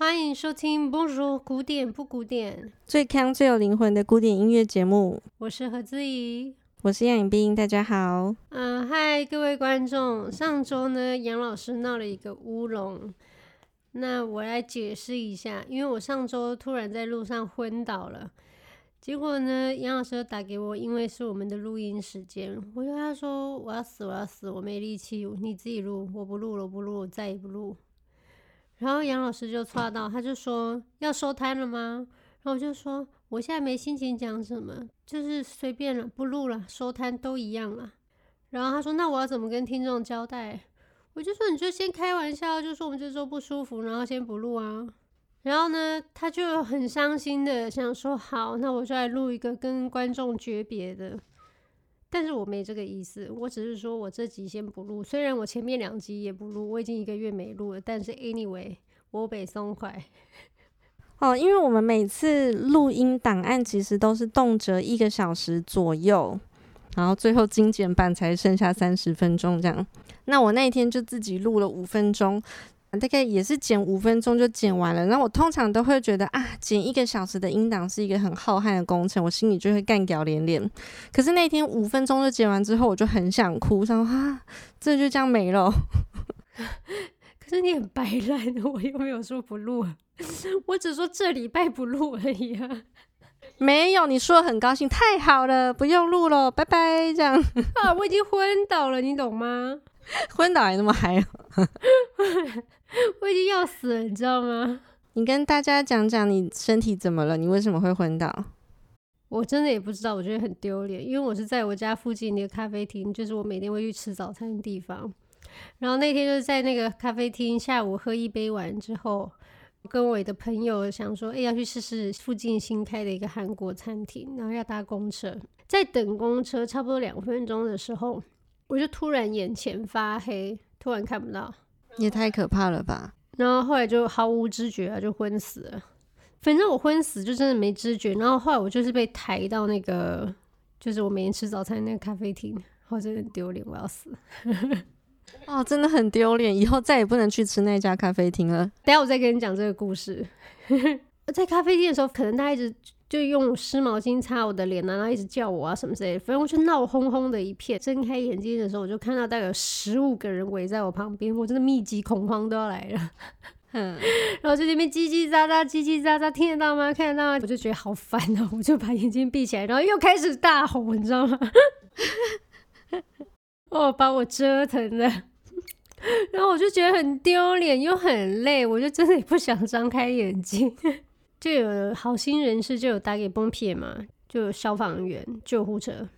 欢迎收听《Bonjour 古典不古典》，最康最有灵魂的古典音乐节目。我是何姿怡，我是杨颖冰，大家好。嗯、呃，嗨，各位观众。上周呢，杨老师闹了一个乌龙，那我来解释一下，因为我上周突然在路上昏倒了。结果呢，杨老师又打给我，因为是我们的录音时间，我就跟他说：“我要死，我要死，我没力气，你自己录，我不录了，我不录，我再也不录。”然后杨老师就剉到，他就说：“要收摊了吗？”然后我就说：“我现在没心情讲什么，就是随便了，不录了，收摊都一样了。”然后他说：“那我要怎么跟听众交代？”我就说：“你就先开玩笑，就说我们这周不舒服，然后先不录啊。”然后呢，他就很伤心的想说：“好，那我就来录一个跟观众诀别的。”但是我没这个意思，我只是说我这集先不录。虽然我前面两集也不录，我已经一个月没录了，但是 anyway，我北松快。哦，因为我们每次录音档案其实都是动辄一个小时左右，然后最后精简版才剩下三十分钟这样。那我那一天就自己录了五分钟。大概也是剪五分钟就剪完了，然后我通常都会觉得啊，剪一个小时的音档是一个很浩瀚的工程，我心里就会干屌连连。可是那天五分钟就剪完之后，我就很想哭，想啊，这就这样没了。可是你很白烂，我又没有说不录，我只说这礼拜不录而已啊。没有，你说的很高兴，太好了，不用录了，拜拜，这样。啊，我已经昏倒了，你懂吗？昏倒还那么嗨？我已经要死了，你知道吗？你跟大家讲讲你身体怎么了？你为什么会昏倒？我真的也不知道，我觉得很丢脸，因为我是在我家附近的咖啡厅，就是我每天会去吃早餐的地方。然后那天就是在那个咖啡厅，下午喝一杯完之后，跟我的朋友想说，哎、欸，要去试试附近新开的一个韩国餐厅，然后要搭公车，在等公车差不多两分钟的时候，我就突然眼前发黑，突然看不到。也太可怕了吧！然后后来就毫无知觉啊，就昏死了。反正我昏死就真的没知觉。然后后来我就是被抬到那个，就是我每天吃早餐那个咖啡厅，我真的很丢脸，我要死。哦，真的很丢脸，以后再也不能去吃那家咖啡厅了。等下我再跟你讲这个故事。在咖啡厅的时候，可能他一直。就用湿毛巾擦我的脸啊，然后一直叫我啊什么之类的，反正我就闹哄哄的一片。睁开眼睛的时候，我就看到大概有十五个人围在我旁边，我真的密集恐慌都要来了。嗯，然后就那边叽叽喳喳，叽叽喳喳，听得到吗？看得到吗？我就觉得好烦哦，我就把眼睛闭起来，然后又开始大吼，你知道吗？哦，把我折腾的，然后我就觉得很丢脸又很累，我就真的不想张开眼睛。就有好心人士就有打给崩撇嘛，就有消防员、救护车。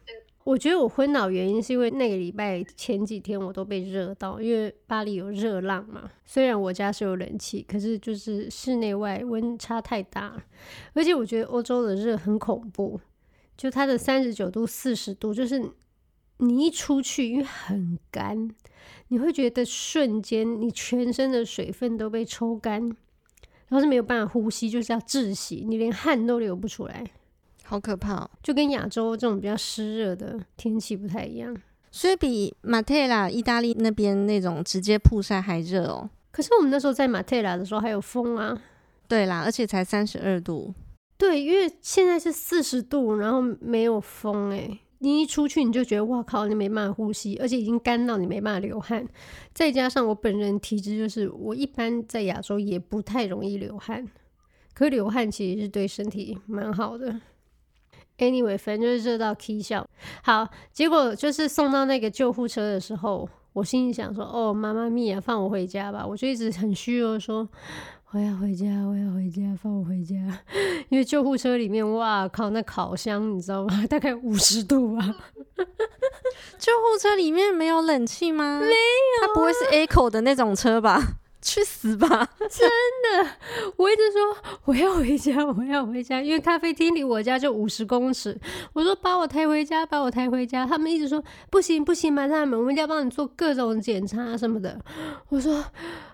我觉得我昏倒原因是因为那个礼拜前几天我都被热到，因为巴黎有热浪嘛。虽然我家是有冷气，可是就是室内外温差太大，而且我觉得欧洲的热很恐怖，就它的三十九度、四十度，就是你一出去因为很干，你会觉得瞬间你全身的水分都被抽干。然后是没有办法呼吸，就是要窒息，你连汗都流不出来，好可怕哦！就跟亚洲这种比较湿热的天气不太一样，所以比马特拉意大利那边那种直接曝晒还热哦。可是我们那时候在马特拉的时候还有风啊，对啦，而且才三十二度，对，因为现在是四十度，然后没有风诶。你一出去你就觉得哇靠，你没办法呼吸，而且已经干到你没办法流汗。再加上我本人体质就是，我一般在亚洲也不太容易流汗，可流汗其实是对身体蛮好的。Anyway，反正就是热到 k 笑。好，结果就是送到那个救护车的时候，我心里想说：“哦，妈妈咪呀，放我回家吧。”我就一直很虚弱说。我要回家，我要回家，放我回家。因为救护车里面，哇靠，那烤箱你知道吗？大概五十度吧。救护车里面没有冷气吗？没有、啊，它不会是 Echo 的那种车吧？去死吧！真的，我一直说我要回家，我要回家，因为咖啡厅离我家就五十公尺。我说把我抬回家，把我抬回家。他们一直说不行不行，马大们，我们一定要帮你做各种检查什么的。我说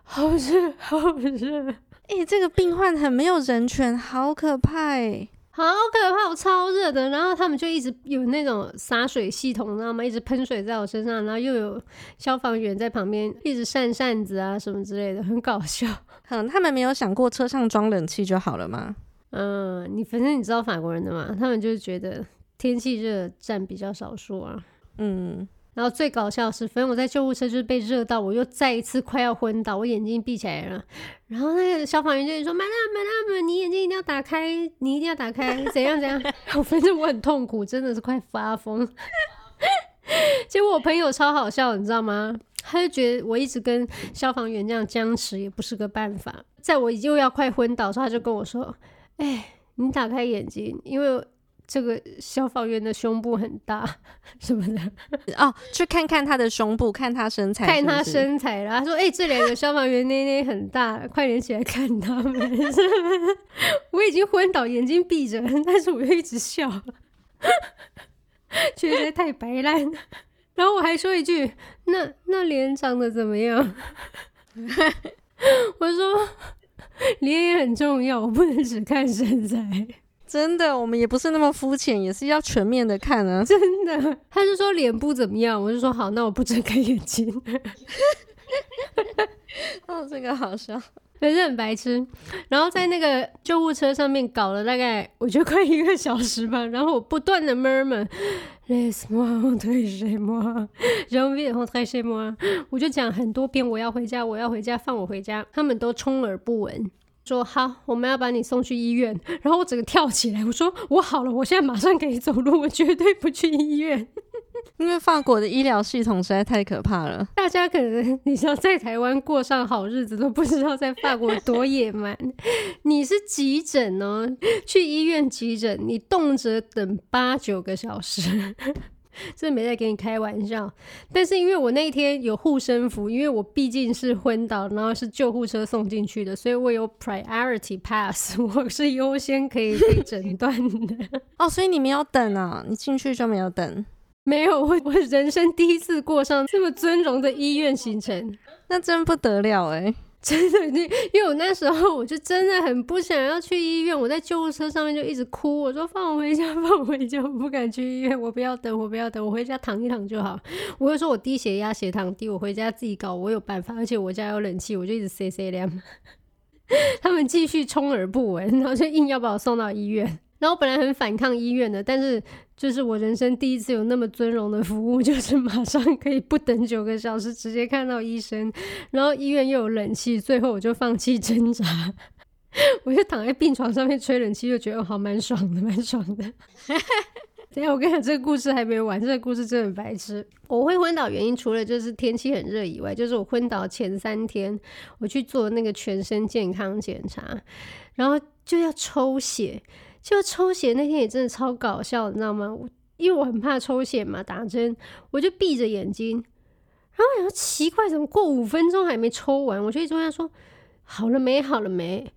好热，好热。哎、欸，这个病患很没有人权，好可怕哎！好可怕，我超热的。然后他们就一直有那种洒水系统，你知道吗？一直喷水在我身上，然后又有消防员在旁边一直扇扇子啊什么之类的，很搞笑。嗯，他们没有想过车上装冷气就好了吗？嗯，你反正你知道法国人的嘛，他们就是觉得天气热占比较少数啊。嗯。然后最搞笑的是，反正我在救护车就是被热到，我又再一次快要昏倒，我眼睛闭起来了。然后那个消防员就说：“Madam，Madam，你眼睛一定要打开，你一定要打开，怎样怎样。”反正我很痛苦，真的是快发疯。结果我朋友超好笑，你知道吗？他就觉得我一直跟消防员这样僵持也不是个办法。在我又要快昏倒的时候，他就跟我说：“哎，你打开眼睛，因为。”这个消防员的胸部很大，什么的哦，去看看他的胸部，看他身材是是，看 他身材啦。他说：“哎、欸，这两个消防员内内很大，快点起来看他们。”我已经昏倒，眼睛闭着，但是我又一直笑，觉得太白烂。然后我还说一句：“那那脸长得怎么样？” 我说：“脸也很重要，我不能只看身材。”真的，我们也不是那么肤浅，也是要全面的看啊！真的，他就说脸部怎么样，我就说好，那我不睁开眼睛。哦，这个好笑，反正很白痴。然后在那个救护车上面搞了大概我觉得快一个小时吧，然后我不断的 murmur，laisse-moi rentrer chez moi，j'ai envie de rentrer chez moi，我就讲很多遍我要回家，我要回家，放我回家，他们都充耳不闻。说好，我们要把你送去医院。然后我整个跳起来，我说我好了，我现在马上可以走路，我绝对不去医院。因为法国的医疗系统实在太可怕了。大家可能你知道在台湾过上好日子，都不知道在法国多野蛮。你是急诊哦，去医院急诊，你动辄等八九个小时。真的没在跟你开玩笑，但是因为我那一天有护身符，因为我毕竟是昏倒，然后是救护车送进去的，所以我有 priority pass，我是优先可以被诊断的。哦，所以你没有等啊？你进去就没有等？没有，我我人生第一次过上这么尊荣的医院行程，那真不得了哎。真的，因因为我那时候我就真的很不想要去医院，我在救护车上面就一直哭，我说放我回家，放我回家，我不敢去医院，我不要等，我不要等，我回家躺一躺就好。我就说我低血压、血糖低，我回家自己搞，我有办法，而且我家有冷气，我就一直塞塞凉。他们继续充耳不闻，然后就硬要把我送到医院。然后我本来很反抗医院的，但是就是我人生第一次有那么尊荣的服务，就是马上可以不等九个小时直接看到医生，然后医院又有冷气，最后我就放弃挣扎，我就躺在病床上面吹冷气，就觉得好蛮爽的，蛮爽的。等下我跟你讲，这个故事还没完，这个故事真的很白痴。我会昏倒原因除了就是天气很热以外，就是我昏倒前三天我去做那个全身健康检查，然后就要抽血。就抽血那天也真的超搞笑，你知道吗？我因为我很怕抽血嘛，打针我就闭着眼睛，然后我想奇怪，怎么过五分钟还没抽完？我就一直问他说好了没，好了没？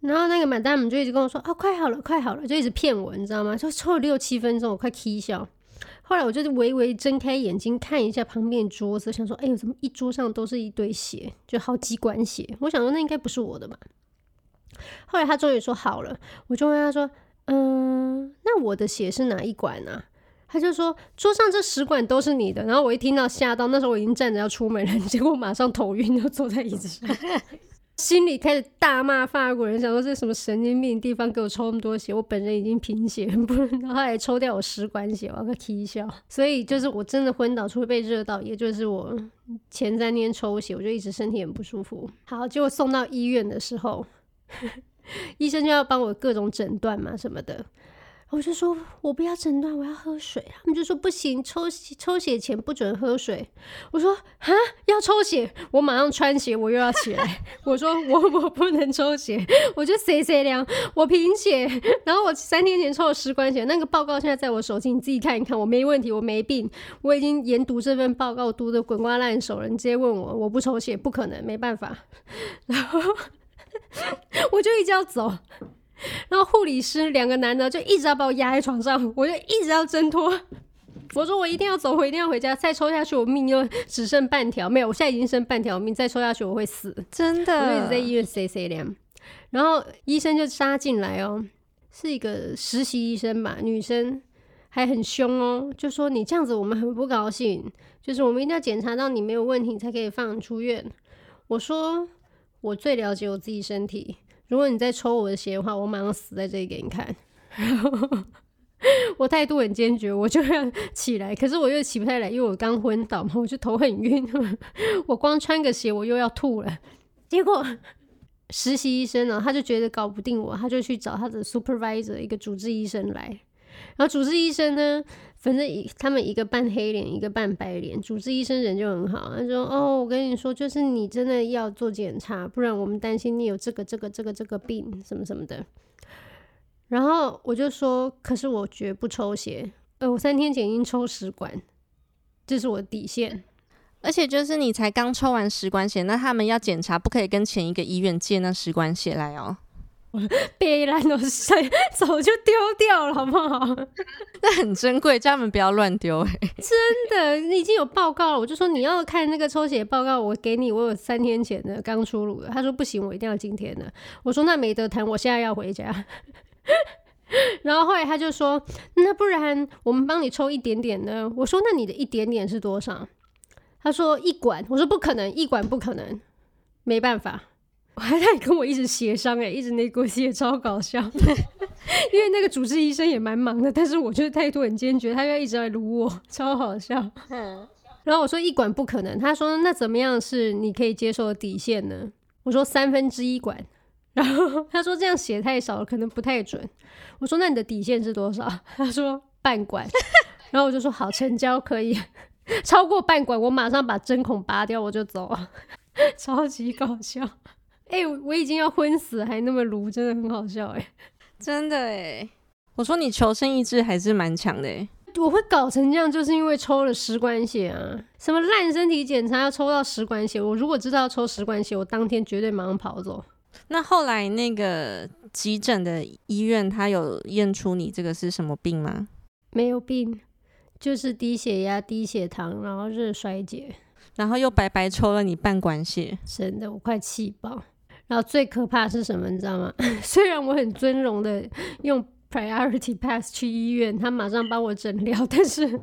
然后那个满大们就一直跟我说啊，快好了，快好了，就一直骗我，你知道吗？就抽了六七分钟，我快气笑。后来我就微微睁开眼睛看一下旁边桌子，想说哎呦，怎么一桌上都是一堆血，就好几管血？我想说那应该不是我的吧。后来他终于说好了，我就问他说：“嗯，那我的血是哪一管呢？”他就说：“桌上这十管都是你的。”然后我一听到吓到，那时候我已经站着要出门了，结果马上头晕，就坐在椅子上，心里开始大骂法国人，想说这是什么神经病地方给我抽那么多血？我本人已经贫血，不能，然后他还抽掉我十管血，我要个啼笑。所以就是我真的昏倒，除了被热到，也就是我前三天抽血，我就一直身体很不舒服。好，结果送到医院的时候。医生就要帮我各种诊断嘛，什么的。我就说，我不要诊断，我要喝水。他们就说不行，抽血抽血前不准喝水。我说啊，要抽血，我马上穿鞋，我又要起来。我说我我不能抽血，我就塞塞凉，我贫血。然后我三天前抽了十管血，那个报告现在在我手机，你自己看一看，我没问题，我没病，我已经研读这份报告读得滚瓜烂熟了。你直接问我，我不抽血不可能，没办法。然后。我就一直要走，然后护理师两个男的就一直要把我压在床上，我就一直要挣脱。我说我一定要走，我一定要回家，再抽下去我命就只剩半条，没有，我现在已经剩半条命，再抽下去我会死，真的。我就一直在医院 C C 凉，然后医生就杀进来哦，是一个实习医生吧，女生还很凶哦，就说你这样子我们很不高兴，就是我们一定要检查到你没有问题才可以放你出院。我说我最了解我自己身体，如果你再抽我的血的话，我马上死在这里给你看。我态度很坚决，我就要起来，可是我又起不太来，因为我刚昏倒嘛，我就头很晕，我光穿个鞋我又要吐了。结果实习医生呢，他就觉得搞不定我，他就去找他的 supervisor 一个主治医生来。然后主治医生呢，反正一他们一个半黑脸，一个半白脸。主治医生人就很好，他说：“哦，我跟你说，就是你真的要做检查，不然我们担心你有这个这个这个这个病什么什么的。”然后我就说，可是我绝不抽血。呃，我三天前已经抽十管，这是我的底线。而且就是你才刚抽完十管血，那他们要检查，不可以跟前一个医院借那十管血来哦。别烂都早就丢掉了，好不好？那很珍贵，叫他们不要乱丢。哎，真的，你已经有报告了。我就说你要看那个抽血报告，我给你，我有三天前的刚出炉的。他说不行，我一定要今天的。我说那没得谈，我现在要回家。然后后来他就说：“那不然我们帮你抽一点点呢？”我说：“那你的一点点是多少？”他说：“一管。”我说：“不可能，一管不可能，没办法。”我还在跟我一直协商，哎，一直那股气超搞笑。因为那个主治医生也蛮忙的，但是我觉得态度很坚决，他就一直在撸我，超好笑。嗯然后我说：“一管不可能。”他说：“那怎么样是你可以接受的底线呢？”我说：“三分之一管。”然后他说这样写太少了，可能不太准。我说那你的底线是多少？他说半管。然后我就说好，成交可以。超过半管，我马上把针孔拔掉，我就走。超级搞笑。哎、欸，我已经要昏死了，还那么卢，真的很好笑哎，真的哎。我说你求生意志还是蛮强的哎。我会搞成这样，就是因为抽了十管血啊！什么烂身体检查要抽到十管血？我如果知道要抽十管血，我当天绝对马上跑走。那后来那个急诊的医院，他有验出你这个是什么病吗？没有病，就是低血压、低血糖，然后热衰竭，然后又白白抽了你半管血，真的我快气爆。然后最可怕是什么，你知道吗？虽然我很尊荣的用 priority pass 去医院，他马上帮我诊疗，但是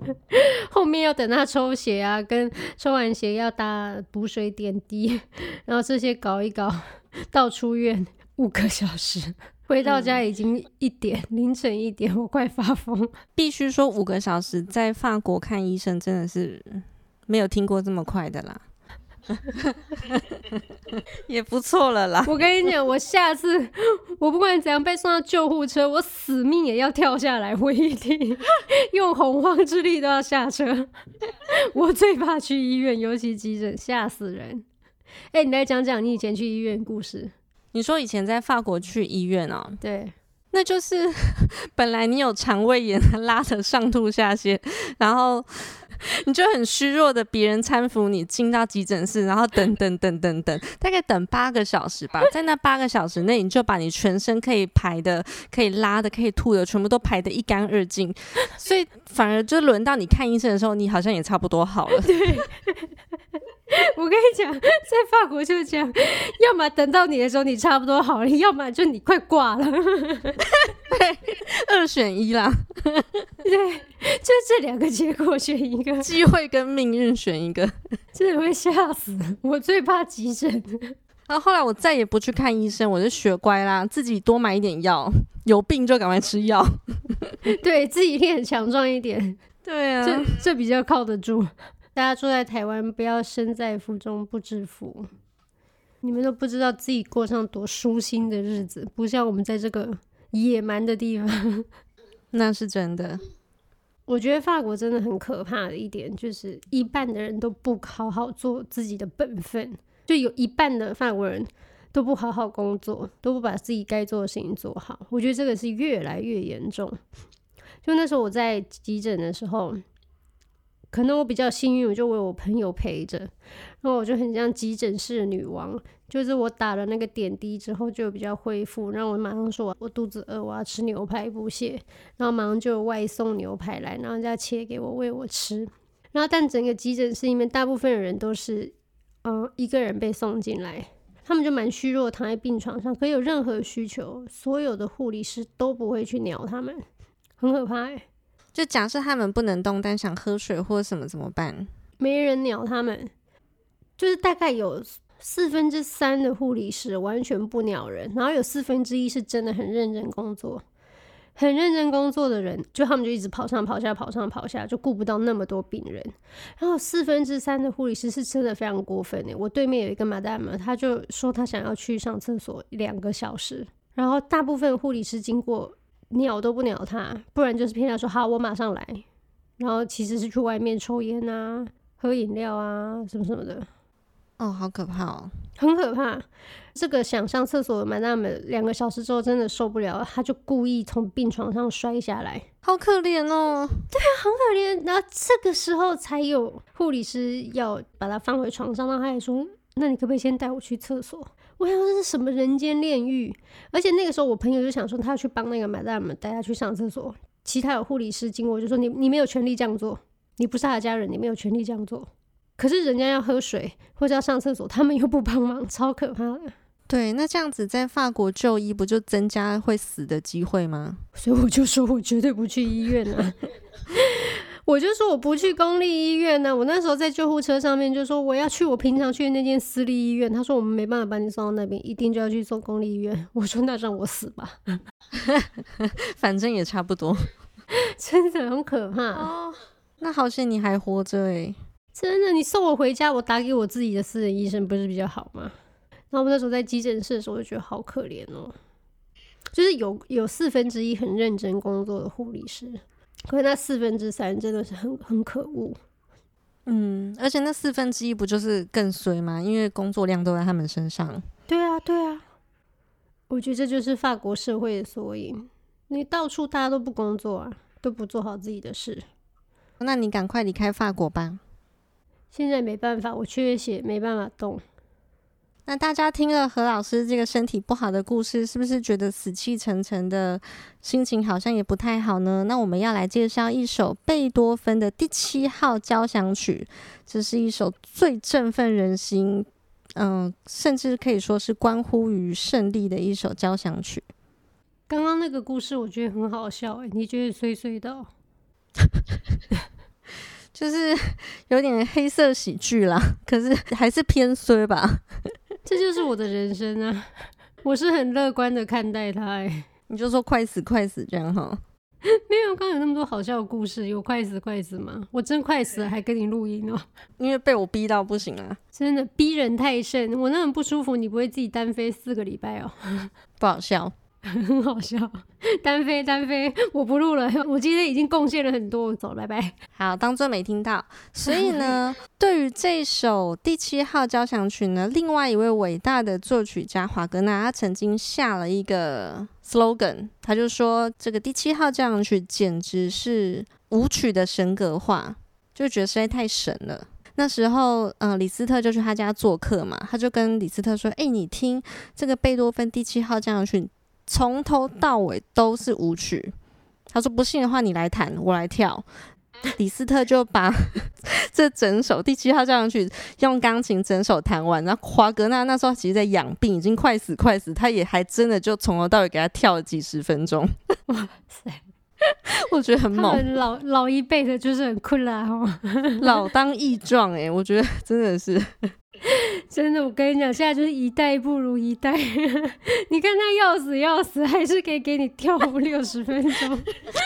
后面要等他抽血啊，跟抽完血要打补水点滴，然后这些搞一搞。到出院五个小时，回到家已经一点，嗯、凌晨一点，我快发疯。必须说五个小时在法国看医生真的是没有听过这么快的啦，也不错了啦。我跟你讲，我下次我不管怎样被送到救护车，我死命也要跳下来，我一定 用洪荒之力都要下车。我最怕去医院，尤其急诊，吓死人。哎、欸，你来讲讲你以前去医院故事。你说以前在法国去医院啊？对，那就是 本来你有肠胃炎，拉得上吐下泻，然后你就很虚弱的，别人搀扶你进到急诊室，然后等等等等等，大概等八个小时吧。在那八个小时内，你就把你全身可以排的、可以拉的、可以吐的，全部都排得一干二净。所以反而就轮到你看医生的时候，你好像也差不多好了。对。我跟你讲，在法国就是这样，要么等到你的时候你差不多好了，要么就你快挂了，二选一啦，对，就这两个结果选一个，机会跟命运选一个，真的会吓死。我最怕急诊，然后后来我再也不去看医生，我就学乖啦，自己多买一点药，有病就赶快吃药，对自己练强壮一点，对啊，这这比较靠得住。大家住在台湾，不要身在福中不知福。你们都不知道自己过上多舒心的日子，不像我们在这个野蛮的地方。那是真的。我觉得法国真的很可怕的一点，就是一半的人都不好好做自己的本分，就有一半的法国人都不好好工作，都不把自己该做的事情做好。我觉得这个是越来越严重。就那时候我在急诊的时候。可能我比较幸运，我就为我朋友陪着，然后我就很像急诊室的女王，就是我打了那个点滴之后就比较恢复，然后我马上说我肚子饿，我要吃牛排补血，然后马上就外送牛排来，然后人家切给我喂我吃，然后但整个急诊室里面大部分的人都是，嗯，一个人被送进来，他们就蛮虚弱，躺在病床上，可有任何需求，所有的护理师都不会去鸟他们，很可怕欸。就假设他们不能动，但想喝水或什么怎么办？没人鸟他们，就是大概有四分之三的护理师完全不鸟人，然后有四分之一是真的很认真工作。很认真工作的人，就他们就一直跑上跑下，跑上跑下，就顾不到那么多病人。然后四分之三的护理师是真的非常过分的。我对面有一个 Madam，他就说他想要去上厕所两个小时，然后大部分护理师经过鸟都不鸟他，不然就是骗他说好，我马上来。然后其实是去外面抽烟啊、喝饮料啊什么什么的。哦，好可怕哦，很可怕。这个想上厕所的 Madam 两个小时之后真的受不了，他就故意从病床上摔下来，好可怜哦。对啊，很可怜。然后这个时候才有护理师要把他放回床上，然后他还说：“那你可不可以先带我去厕所？”我想说这是什么人间炼狱？而且那个时候我朋友就想说他要去帮那个 Madam 带他去上厕所，其他有护理师经过就说：“你你没有权利这样做，你不是他的家人，你没有权利这样做。”可是人家要喝水或者要上厕所，他们又不帮忙，超可怕的。对，那这样子在法国就医不就增加会死的机会吗？所以我就说我绝对不去医院啊！我就说我不去公立医院呢、啊。我那时候在救护车上面就说我要去我平常去的那间私立医院。他说我们没办法把你送到那边，一定就要去做公立医院。我说那让我死吧，反正也差不多。真的很可怕哦。那好险你还活着诶。真的，你送我回家，我打给我自己的私人医生，不是比较好吗？然后我们那时候在急诊室的时候，我就觉得好可怜哦。就是有有四分之一很认真工作的护理师，可是那四分之三真的是很很可恶。嗯，而且那四分之一不就是更衰吗？因为工作量都在他们身上。对啊，对啊。我觉得这就是法国社会的缩影。你到处大家都不工作啊，都不做好自己的事。那你赶快离开法国吧。现在没办法，我缺血，没办法动。那大家听了何老师这个身体不好的故事，是不是觉得死气沉沉的心情好像也不太好呢？那我们要来介绍一首贝多芬的第七号交响曲，这是一首最振奋人心，嗯，甚至可以说是关乎于胜利的一首交响曲。刚刚那个故事我觉得很好笑，欸，你觉得衰衰的哦？就是有点黑色喜剧啦，可是还是偏衰吧。这就是我的人生啊，我是很乐观的看待它。哎，你就说快死快死这样哈？没有，刚刚有那么多好笑的故事，有快死快死吗？我真快死了，还跟你录音哦，因为被我逼到不行啊，真的逼人太甚。我那么不舒服，你不会自己单飞四个礼拜哦？不好笑。很好笑，单飞单飞，我不录了。我今天已经贡献了很多，我走了，拜拜。好，当做没听到。所以呢，对于这首第七号交响曲呢，另外一位伟大的作曲家华格纳，他曾经下了一个 slogan，他就说这个第七号交响曲简直是舞曲的神格化，就觉得实在太神了。那时候，嗯、呃，李斯特就去他家做客嘛，他就跟李斯特说：“哎，你听这个贝多芬第七号交响曲。”从头到尾都是舞曲。他说：“不信的话，你来弹，我来跳。”李斯特就把 这整首第七号交响曲用钢琴整首弹完。然后华格纳那时候其实在养病，已经快死快死，他也还真的就从头到尾给他跳了几十分钟。哇塞，我觉得很猛。老老一辈的就是很困难哦，老当益壮哎，我觉得真的是。真的，我跟你讲，现在就是一代不如一代。你看他要死要死，还是可以给你跳五六十分钟。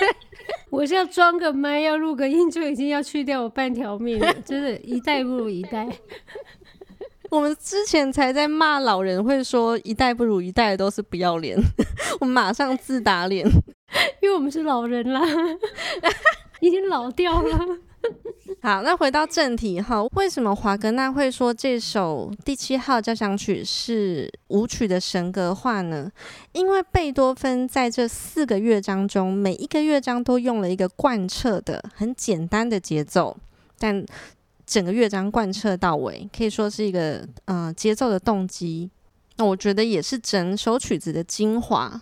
我是要装个麦，要录个音，就已经要去掉我半条命了。真的，一代不如一代。我们之前才在骂老人，会说一代不如一代都是不要脸。我马上自打脸，因为我们是老人啦，已经老掉了。好，那回到正题哈，为什么华格纳会说这首第七号交响曲是舞曲的神格化呢？因为贝多芬在这四个乐章中，每一个乐章都用了一个贯彻的很简单的节奏，但整个乐章贯彻到尾，可以说是一个呃节奏的动机。那我觉得也是整首曲子的精华。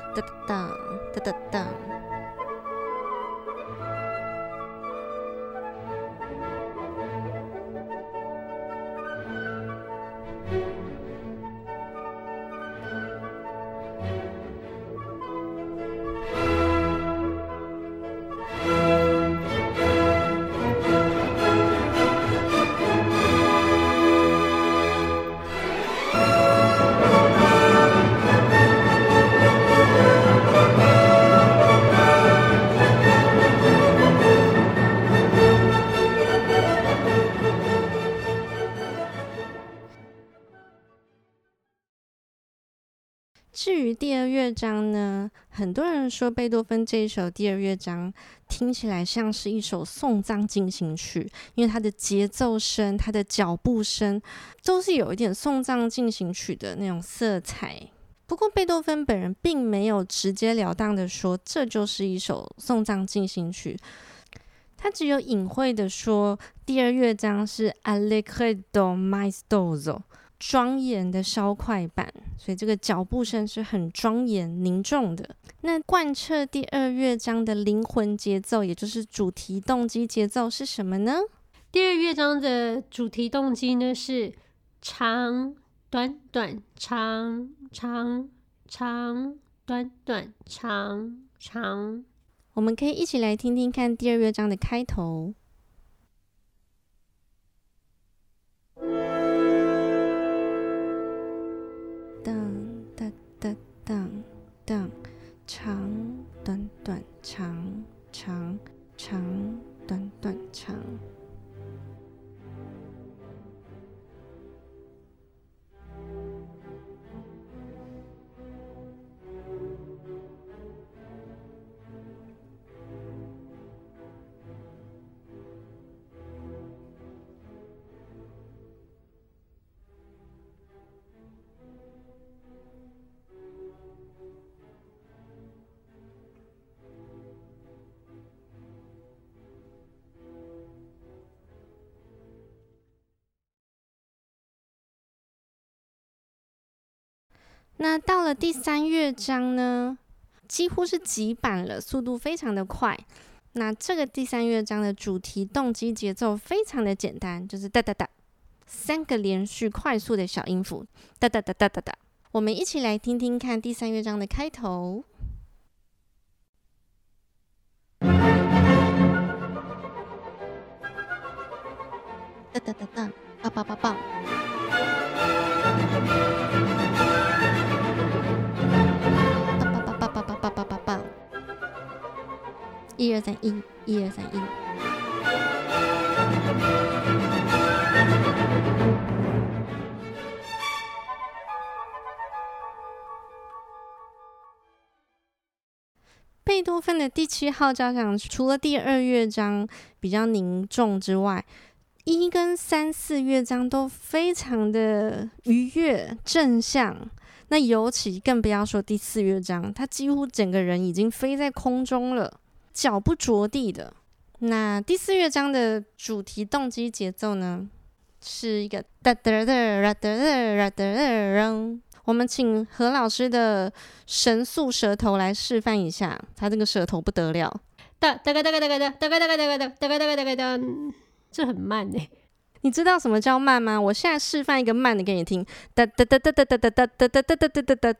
哒哒哒哒哒。至于第二乐章呢，很多人说贝多芬这一首第二乐章听起来像是一首送葬进行曲，因为它的节奏声、它的脚步声都是有一点送葬进行曲的那种色彩。不过贝多芬本人并没有直截了当的说这就是一首送葬进行曲，他只有隐晦的说第二乐章是 Allegretto maestoso。庄严的稍快板，所以这个脚步声是很庄严凝重的。那贯彻第二乐章的灵魂节奏，也就是主题动机节奏是什么呢？第二乐章的主题动机呢是长短短长长长短短长长。我们可以一起来听听看第二乐章的开头。那到了第三乐章呢，几乎是急板了，速度非常的快。那这个第三乐章的主题动机节奏非常的简单，就是哒哒哒，三个连续快速的小音符，哒哒哒哒哒哒。我们一起来听听看第三乐章的开头，哒哒哒哒，棒棒棒棒。一二三一，一二三一。贝多芬的第七号交响，除了第二乐章比较凝重之外，一跟三四乐章都非常的愉悦正向。那尤其更不要说第四乐章，他几乎整个人已经飞在空中了。脚不着地的。那第四乐章的主题动机节奏呢，是一个哒哒哒哒哒哒哒哒。我们请何老师的神速舌头来示范一下，他这个舌头不得了。哒哒哒哒哒哒哒哒哒哒哒哒哒哒哒，这很慢诶。你知道什么叫慢吗？我现在示范一个慢的给你听。哒哒哒哒哒哒哒哒哒哒哒哒哒哒。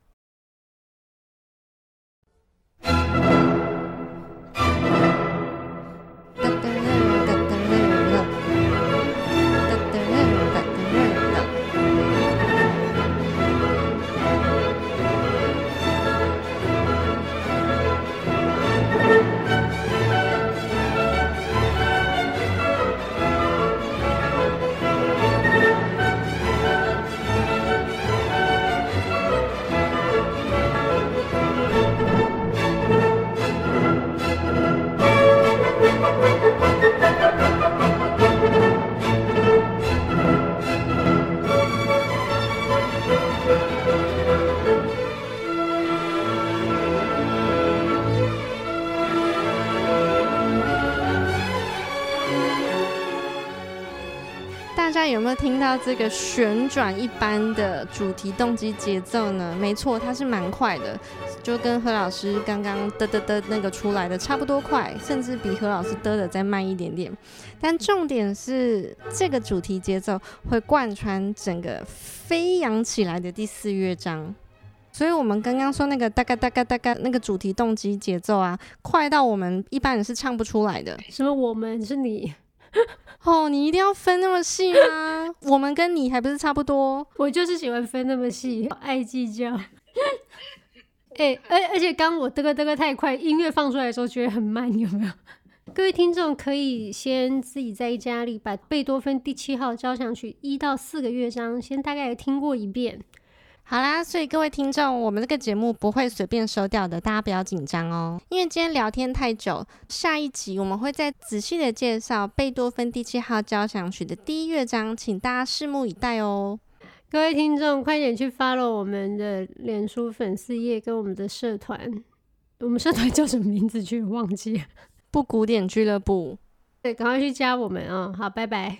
这个旋转一般的主题动机节奏呢？没错，它是蛮快的，就跟何老师刚刚嘚嘚嘚那个出来的差不多快，甚至比何老师嘚的再慢一点点。但重点是这个主题节奏会贯穿整个飞扬起来的第四乐章。所以，我们刚刚说那个哒嘎哒嘎哒嘎那个主题动机节奏啊，快到我们一般人是唱不出来的。什么？我们是你？哦，你一定要分那么细吗？我们跟你还不是差不多？我就是喜欢分那么细，爱计较。哎、欸，而而且刚我嘚个嘚个太快，音乐放出来的时候觉得很慢，有没有？各位听众可以先自己在家里把贝多芬第七号交响曲一到四个乐章先大概听过一遍。好啦，所以各位听众，我们这个节目不会随便收掉的，大家不要紧张哦。因为今天聊天太久，下一集我们会再仔细的介绍贝多芬第七号交响曲的第一乐章，请大家拭目以待哦。各位听众，快点去 follow 我们的脸书粉丝页跟我们的社团，我们社团叫什么名字？去忘记了，不古典俱乐部。对，赶快去加我们啊、哦！好，拜拜。